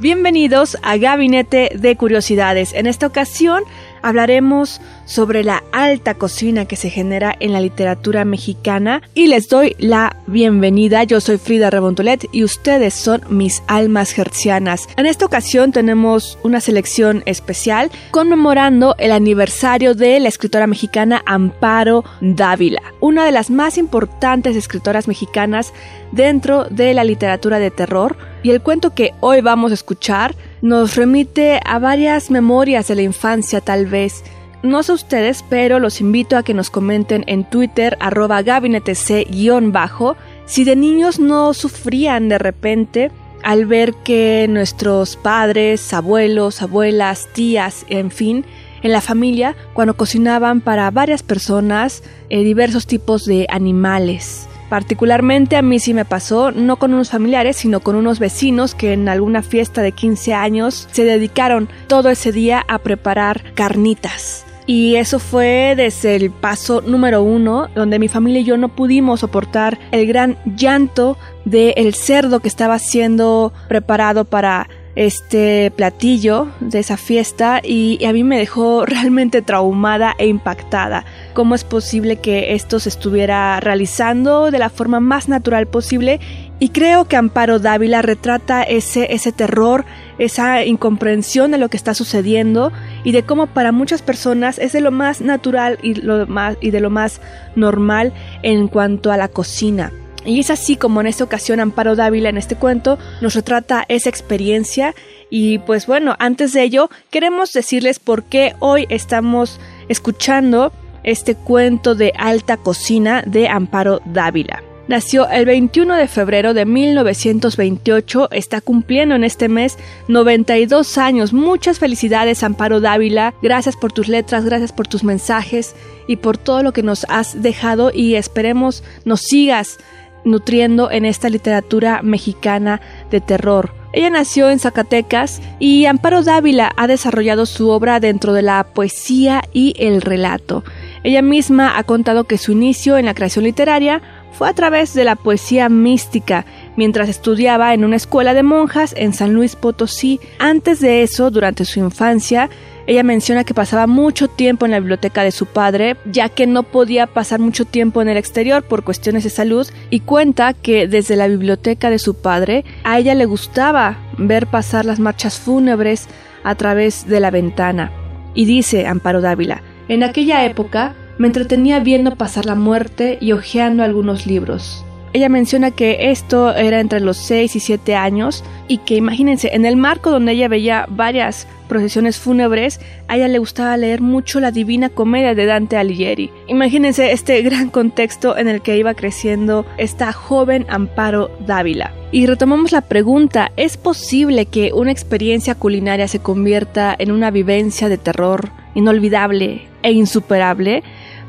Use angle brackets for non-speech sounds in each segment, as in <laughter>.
Bienvenidos a Gabinete de Curiosidades. En esta ocasión hablaremos sobre la alta cocina que se genera en la literatura mexicana y les doy la bienvenida. Yo soy Frida Rebontolet y ustedes son mis almas hercianas. En esta ocasión tenemos una selección especial conmemorando el aniversario de la escritora mexicana Amparo Dávila, una de las más importantes escritoras mexicanas dentro de la literatura de terror. Y el cuento que hoy vamos a escuchar nos remite a varias memorias de la infancia tal vez. No sé ustedes, pero los invito a que nos comenten en Twitter arroba gabinetec-bajo si de niños no sufrían de repente al ver que nuestros padres, abuelos, abuelas, tías, en fin, en la familia, cuando cocinaban para varias personas eh, diversos tipos de animales. Particularmente a mí sí me pasó, no con unos familiares, sino con unos vecinos que en alguna fiesta de 15 años se dedicaron todo ese día a preparar carnitas. Y eso fue desde el paso número uno, donde mi familia y yo no pudimos soportar el gran llanto del cerdo que estaba siendo preparado para este platillo de esa fiesta y, a mí me dejó <laughs> realmente traumada e impactada. ¿Cómo es posible que esto se estuviera realizando de la forma más natural posible? Y creo que Amparo Dávila retrata ese, ese terror, esa incomprensión de lo que está sucediendo y de cómo para muchas personas es de lo más natural y, lo más, y de lo más normal en cuanto a la cocina. Y es así como en esta ocasión Amparo Dávila en este cuento nos retrata esa experiencia y pues bueno, antes de ello queremos decirles por qué hoy estamos escuchando este cuento de alta cocina de Amparo Dávila. Nació el 21 de febrero de 1928, está cumpliendo en este mes 92 años. Muchas felicidades Amparo Dávila, gracias por tus letras, gracias por tus mensajes y por todo lo que nos has dejado y esperemos nos sigas nutriendo en esta literatura mexicana de terror. Ella nació en Zacatecas y Amparo Dávila ha desarrollado su obra dentro de la poesía y el relato. Ella misma ha contado que su inicio en la creación literaria fue a través de la poesía mística, mientras estudiaba en una escuela de monjas en San Luis Potosí. Antes de eso, durante su infancia, ella menciona que pasaba mucho tiempo en la biblioteca de su padre, ya que no podía pasar mucho tiempo en el exterior por cuestiones de salud, y cuenta que desde la biblioteca de su padre a ella le gustaba ver pasar las marchas fúnebres a través de la ventana. Y dice Amparo Dávila, en aquella época me entretenía viendo pasar la muerte y hojeando algunos libros. Ella menciona que esto era entre los 6 y 7 años y que imagínense, en el marco donde ella veía varias procesiones fúnebres, a ella le gustaba leer mucho la Divina Comedia de Dante Alighieri. Imagínense este <laughs> gran contexto en el que iba creciendo esta joven Amparo Dávila. Y retomamos la pregunta, ¿es posible que una experiencia culinaria se convierta en una vivencia de terror inolvidable e insuperable?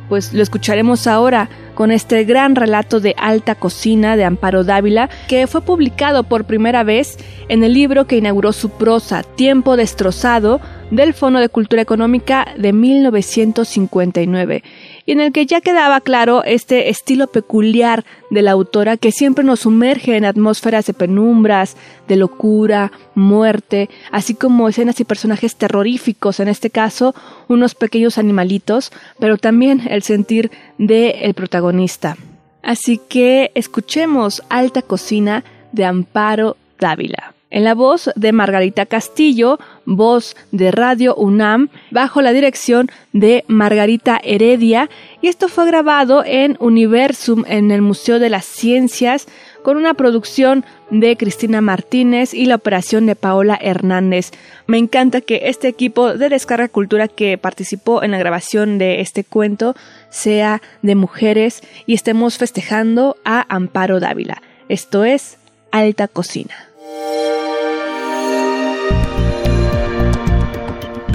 Pues lo escucharemos ahora con este gran relato de alta cocina de Amparo Dávila, que fue publicado por primera vez en el libro que inauguró su prosa, Tiempo destrozado, del Fondo de Cultura Económica de 1959 y en el que ya quedaba claro este estilo peculiar de la autora que siempre nos sumerge en atmósferas de penumbras, de locura, muerte, así como escenas y personajes terroríficos, en este caso unos pequeños animalitos, pero también el sentir del el protagonista. Así que escuchemos Alta Cocina de Amparo Dávila. En la voz de Margarita Castillo, voz de Radio UNAM, bajo la dirección de Margarita Heredia, y esto fue grabado en Universum en el Museo de las Ciencias con una producción de Cristina Martínez y la operación de Paola Hernández. Me encanta que este equipo de Descarga Cultura que participó en la grabación de este cuento sea de mujeres y estemos festejando a Amparo Dávila. Esto es Alta Cocina.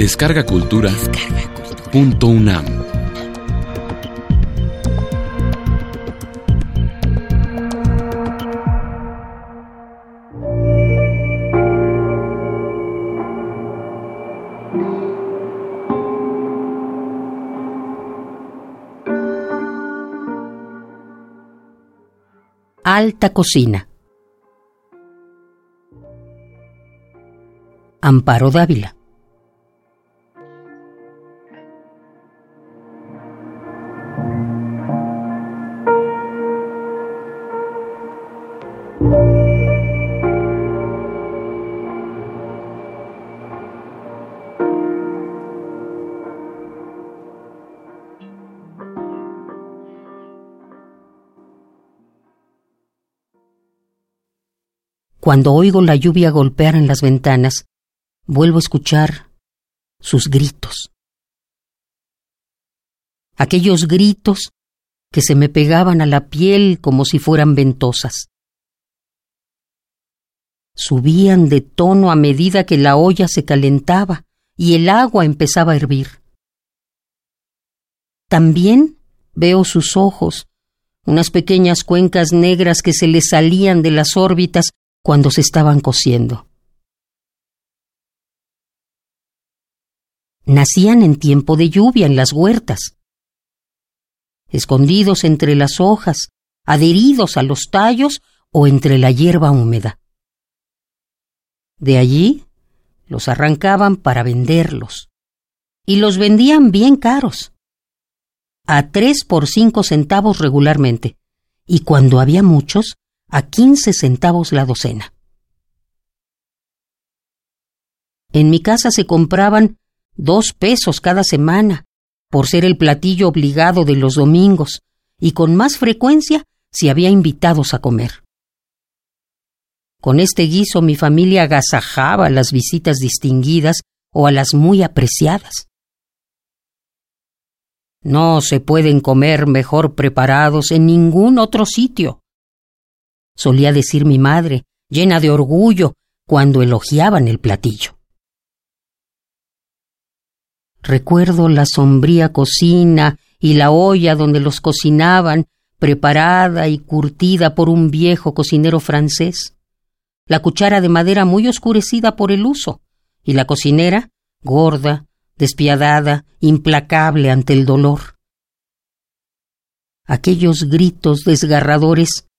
Descarga Cultura. Punto UNAM. Alta Cocina. Amparo Dávila. Cuando oigo la lluvia golpear en las ventanas, vuelvo a escuchar sus gritos. Aquellos gritos que se me pegaban a la piel como si fueran ventosas. Subían de tono a medida que la olla se calentaba y el agua empezaba a hervir. También veo sus ojos, unas pequeñas cuencas negras que se le salían de las órbitas cuando se estaban cociendo. Nacían en tiempo de lluvia en las huertas, escondidos entre las hojas, adheridos a los tallos o entre la hierba húmeda. De allí los arrancaban para venderlos, y los vendían bien caros, a tres por cinco centavos regularmente, y cuando había muchos, a quince centavos la docena. En mi casa se compraban dos pesos cada semana, por ser el platillo obligado de los domingos, y con más frecuencia si había invitados a comer. Con este guiso mi familia agasajaba las visitas distinguidas o a las muy apreciadas. No se pueden comer mejor preparados en ningún otro sitio, solía decir mi madre, llena de orgullo, cuando elogiaban el platillo. Recuerdo la sombría cocina y la olla donde los cocinaban, preparada y curtida por un viejo cocinero francés, la cuchara de madera muy oscurecida por el uso, y la cocinera, gorda, despiadada, implacable ante el dolor. Aquellos gritos desgarradores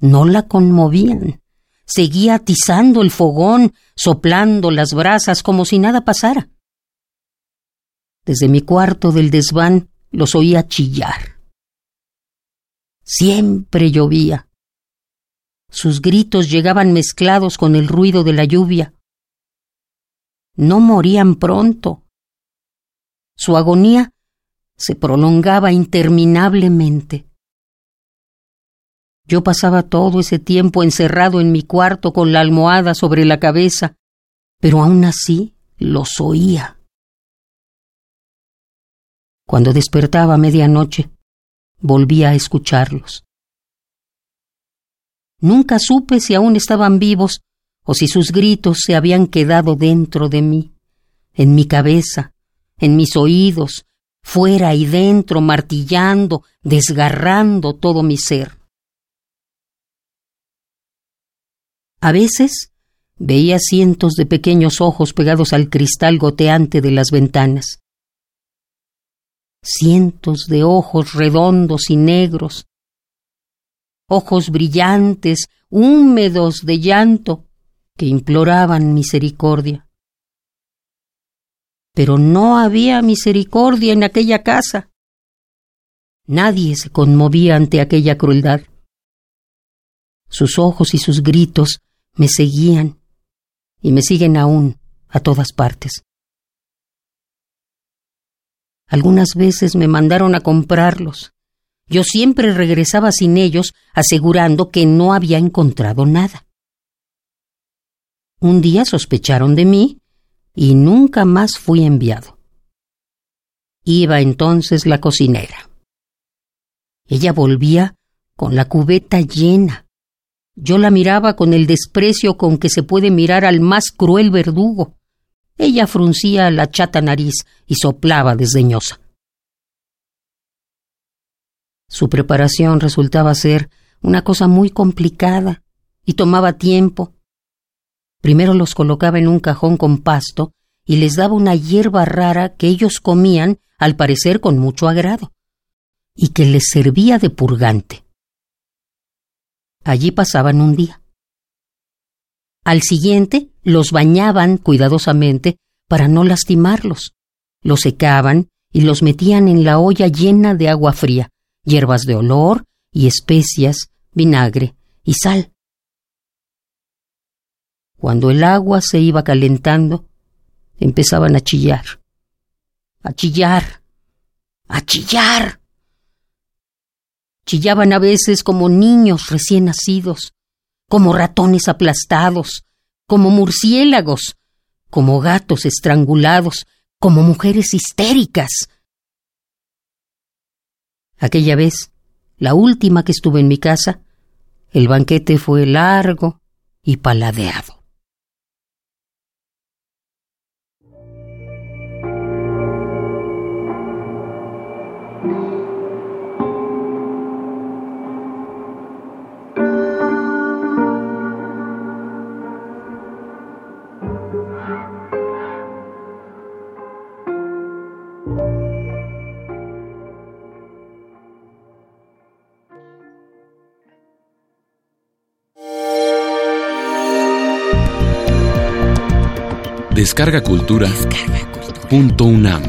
no la conmovían. Seguía atizando el fogón, soplando las brasas como si nada pasara. Desde mi cuarto del desván los oía chillar. Siempre llovía. Sus gritos llegaban mezclados con el ruido de la lluvia. No morían pronto. Su agonía se prolongaba interminablemente. Yo pasaba todo ese tiempo encerrado en mi cuarto con la almohada sobre la cabeza, pero aún así los oía. Cuando despertaba a medianoche, volvía a escucharlos. Nunca supe si aún estaban vivos o si sus gritos se habían quedado dentro de mí, en mi cabeza, en mis oídos, fuera y dentro, martillando, desgarrando todo mi ser. A veces veía cientos de pequeños ojos pegados al cristal goteante de las ventanas. Cientos de ojos redondos y negros, ojos brillantes, húmedos de llanto, que imploraban misericordia. Pero no había misericordia en aquella casa. Nadie se conmovía ante aquella crueldad. Sus ojos y sus gritos me seguían y me siguen aún a todas partes. Algunas veces me mandaron a comprarlos. Yo siempre regresaba sin ellos, asegurando que no había encontrado nada. Un día sospecharon de mí y nunca más fui enviado. Iba entonces la cocinera. Ella volvía con la cubeta llena yo la miraba con el desprecio con que se puede mirar al más cruel verdugo, ella fruncía la chata nariz y soplaba desdeñosa. Su preparación resultaba ser una cosa muy complicada y tomaba tiempo. Primero los colocaba en un cajón con pasto y les daba una hierba rara que ellos comían, al parecer con mucho agrado, y que les servía de purgante. Allí pasaban un día. Al siguiente los bañaban cuidadosamente para no lastimarlos. Los secaban y los metían en la olla llena de agua fría, hierbas de olor y especias, vinagre y sal. Cuando el agua se iba calentando, empezaban a chillar, a chillar, a chillar. Chillaban a veces como niños recién nacidos, como ratones aplastados, como murciélagos, como gatos estrangulados, como mujeres histéricas. Aquella vez, la última que estuve en mi casa, el banquete fue largo y paladeado. Descarga Cultura. Punto UNAM.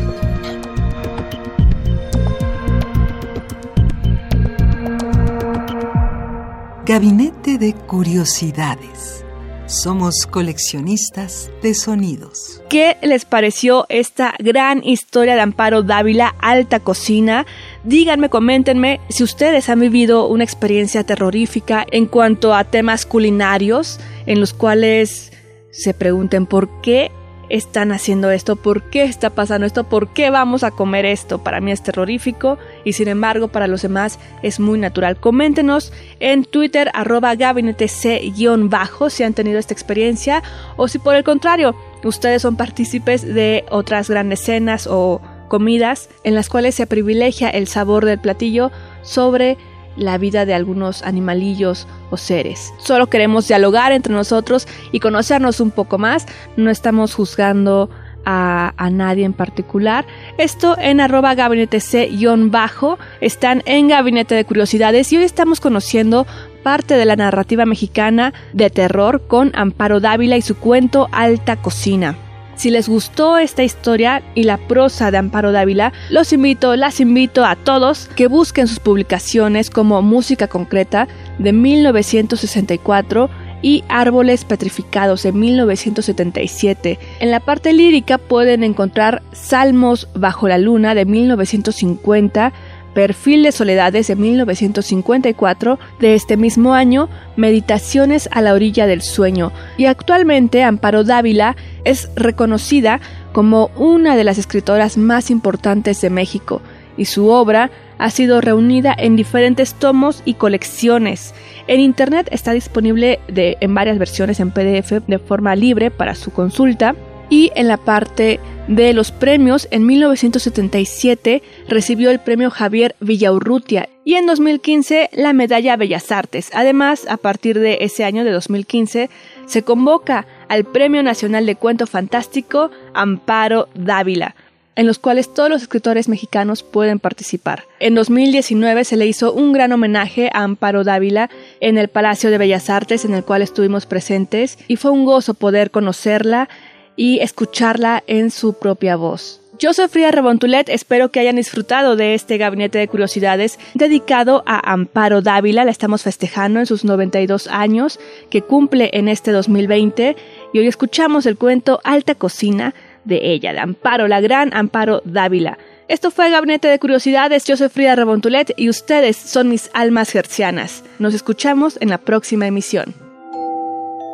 Gabinete de Curiosidades. Somos coleccionistas de sonidos. ¿Qué les pareció esta gran historia de Amparo Dávila, Alta Cocina? Díganme, coméntenme si ustedes han vivido una experiencia terrorífica en cuanto a temas culinarios en los cuales se pregunten por qué están haciendo esto, por qué está pasando esto, por qué vamos a comer esto. Para mí es terrorífico y sin embargo para los demás es muy natural. Coméntenos en Twitter arroba gabinete c-bajo si han tenido esta experiencia o si por el contrario ustedes son partícipes de otras grandes cenas o comidas en las cuales se privilegia el sabor del platillo sobre la vida de algunos animalillos o seres. Solo queremos dialogar entre nosotros y conocernos un poco más. No estamos juzgando a, nadie en particular. Esto en arroba gabinete c-bajo. Están en Gabinete de Curiosidades y hoy estamos conociendo parte de la narrativa mexicana de terror con Amparo Dávila y su cuento Alta Cocina. Si les gustó esta historia y la prosa de Amparo Dávila, los invito, las invito a todos que busquen sus publicaciones como Música Concreta de 1964 y Árboles Petrificados de 1977. En la parte lírica pueden encontrar Salmos bajo la luna de 1950, Perfil de Soledades de 1954, de este mismo año, Meditaciones a la orilla del sueño, y actualmente Amparo Dávila es reconocida como una de las escritoras más importantes de México, y su obra ha sido reunida en diferentes tomos y colecciones. En Internet está disponible de, en varias versiones en PDF de forma libre para su consulta y en la parte de los premios, en 1977 recibió el premio Javier Villaurrutia y en 2015 la medalla Bellas Artes. Además, a partir de ese año de 2015, se convoca al Premio Nacional de Cuento Fantástico Amparo Dávila, en los cuales todos los escritores mexicanos pueden participar. En 2019 se le hizo un gran homenaje a Amparo Dávila en el Palacio de Bellas Artes, en el cual estuvimos presentes, y fue un gozo poder conocerla y escucharla en su propia voz. Yo soy Frida Rebontulet, espero que hayan disfrutado de este gabinete de curiosidades dedicado a Amparo Dávila, la estamos festejando en sus 92 años que cumple en este 2020 y hoy escuchamos el cuento Alta Cocina de ella, de Amparo, la gran Amparo Dávila. Esto fue Gabinete de Curiosidades, yo soy Frida Rebontulet y ustedes son mis almas gercianas. Nos escuchamos en la próxima emisión.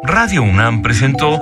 Radio UNAM presentó